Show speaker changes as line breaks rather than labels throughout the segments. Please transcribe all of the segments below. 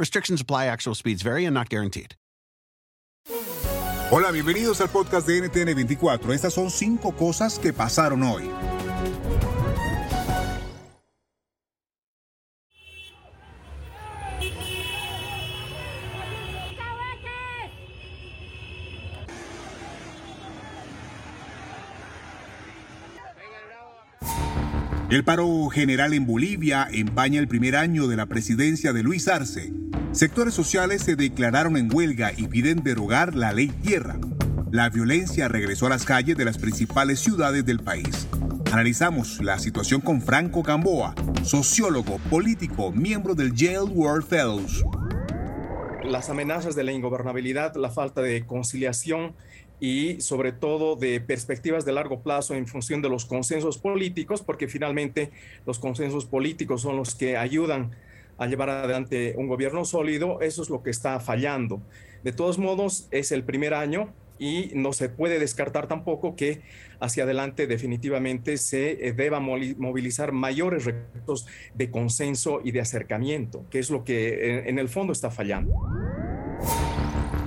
Restrictions apply, actual speeds vary and not guaranteed.
Hola, bienvenidos al podcast de NTN 24. Estas son cinco cosas que pasaron hoy. El paro general en Bolivia empaña el primer año de la presidencia de Luis Arce. Sectores sociales se declararon en huelga y piden derogar la ley tierra. La violencia regresó a las calles de las principales ciudades del país. Analizamos la situación con Franco Gamboa, sociólogo, político, miembro del Yale World Fellows.
Las amenazas de la ingobernabilidad, la falta de conciliación y sobre todo de perspectivas de largo plazo en función de los consensos políticos, porque finalmente los consensos políticos son los que ayudan a llevar adelante un gobierno sólido, eso es lo que está fallando. De todos modos, es el primer año y no se puede descartar tampoco que hacia adelante definitivamente se eh, deba movilizar mayores recursos de consenso y de acercamiento, que es lo que en el fondo está fallando.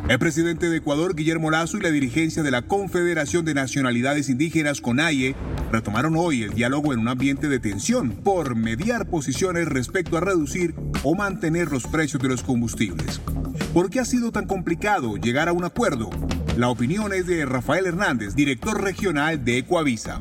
El presidente de Ecuador, Guillermo Lazo, y la dirigencia de la Confederación de Nacionalidades Indígenas, CONAIE, retomaron hoy el diálogo en un ambiente de tensión por mediar posiciones respecto a reducir o mantener los precios de los combustibles. ¿Por qué ha sido tan complicado llegar a un acuerdo? La opinión es de Rafael Hernández, director regional de Ecuavisa.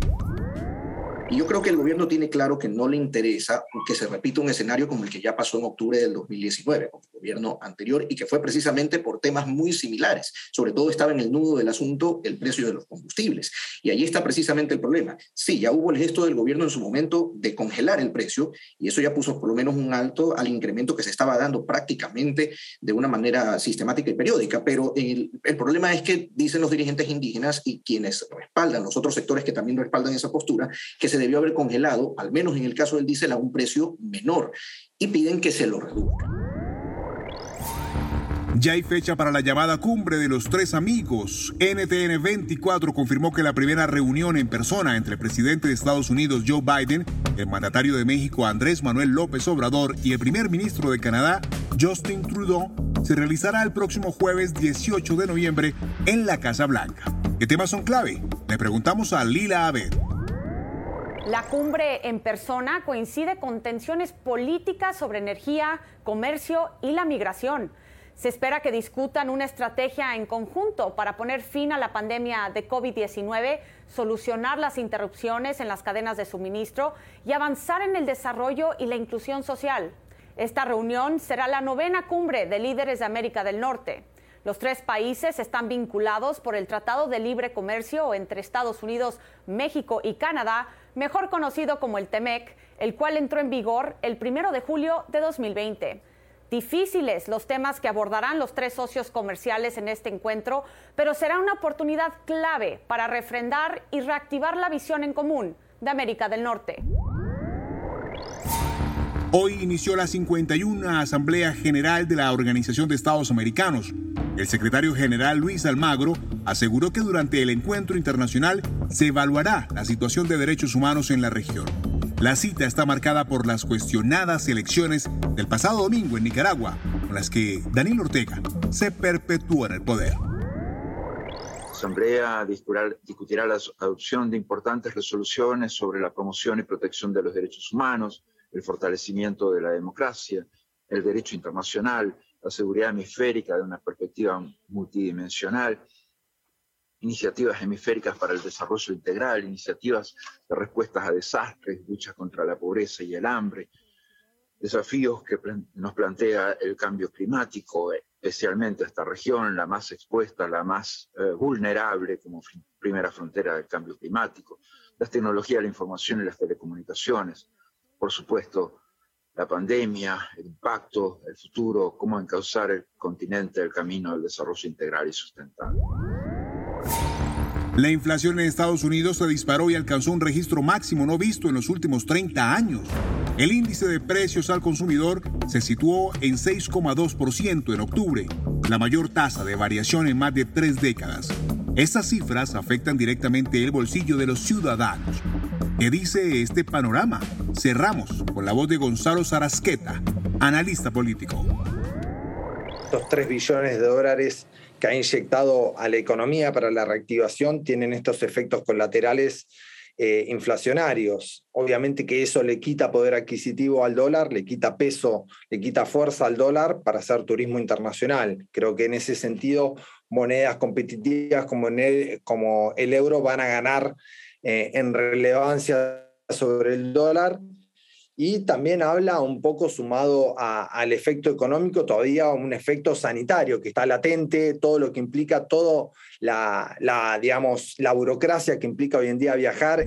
Y yo creo que el gobierno tiene claro que no le interesa que se repita un escenario como el que ya pasó en octubre del 2019 con el gobierno anterior y que fue precisamente por temas muy similares. Sobre todo estaba en el nudo del asunto el precio de los combustibles. Y ahí está precisamente el problema. Sí, ya hubo el gesto del gobierno en su momento de congelar el precio y eso ya puso por lo menos un alto al incremento que se estaba dando prácticamente de una manera sistemática y periódica. Pero el, el problema es que dicen los dirigentes indígenas y quienes respaldan, los otros sectores que también respaldan esa postura, que se debió haber congelado, al menos en el caso del diésel, a un precio menor y piden que se lo reduzca.
Ya hay fecha para la llamada cumbre de los tres amigos. NTN 24 confirmó que la primera reunión en persona entre el presidente de Estados Unidos Joe Biden, el mandatario de México Andrés Manuel López Obrador y el primer ministro de Canadá Justin Trudeau se realizará el próximo jueves 18 de noviembre en la Casa Blanca. ¿Qué temas son clave? Le preguntamos a Lila Abed.
La cumbre en persona coincide con tensiones políticas sobre energía, comercio y la migración. Se espera que discutan una estrategia en conjunto para poner fin a la pandemia de COVID-19, solucionar las interrupciones en las cadenas de suministro y avanzar en el desarrollo y la inclusión social. Esta reunión será la novena cumbre de líderes de América del Norte. Los tres países están vinculados por el Tratado de Libre Comercio entre Estados Unidos, México y Canadá, mejor conocido como el TEMEC, el cual entró en vigor el primero de julio de 2020. Difíciles los temas que abordarán los tres socios comerciales en este encuentro, pero será una oportunidad clave para refrendar y reactivar la visión en común de América del Norte.
Hoy inició la 51 Asamblea General de la Organización de Estados Americanos. El secretario general Luis Almagro aseguró que durante el encuentro internacional se evaluará la situación de derechos humanos en la región. La cita está marcada por las cuestionadas elecciones del pasado domingo en Nicaragua, con las que Daniel Ortega se perpetúa en el poder.
La Asamblea discutirá la adopción de importantes resoluciones sobre la promoción y protección de los derechos humanos, el fortalecimiento de la democracia, el derecho internacional la seguridad hemisférica de una perspectiva multidimensional, iniciativas hemisféricas para el desarrollo integral, iniciativas de respuestas a desastres, luchas contra la pobreza y el hambre, desafíos que nos plantea el cambio climático, especialmente esta región, la más expuesta, la más eh, vulnerable como primera frontera del cambio climático, las tecnologías de la información y las telecomunicaciones, por supuesto, la pandemia, el impacto, el futuro, cómo encauzar el continente el camino del desarrollo integral y sustentable.
La inflación en Estados Unidos se disparó y alcanzó un registro máximo no visto en los últimos 30 años. El índice de precios al consumidor se situó en 6,2% en octubre, la mayor tasa de variación en más de tres décadas. Estas cifras afectan directamente el bolsillo de los ciudadanos. ¿Qué dice este panorama? Cerramos con la voz de Gonzalo Sarasqueta, analista político.
Los 3 billones de dólares que ha inyectado a la economía para la reactivación tienen estos efectos colaterales eh, inflacionarios. Obviamente que eso le quita poder adquisitivo al dólar, le quita peso, le quita fuerza al dólar para hacer turismo internacional. Creo que en ese sentido monedas competitivas como el euro van a ganar eh, en relevancia sobre el dólar y también habla un poco sumado al efecto económico, todavía un efecto sanitario que está latente, todo lo que implica, todo la, la burocracia que implica hoy en día viajar.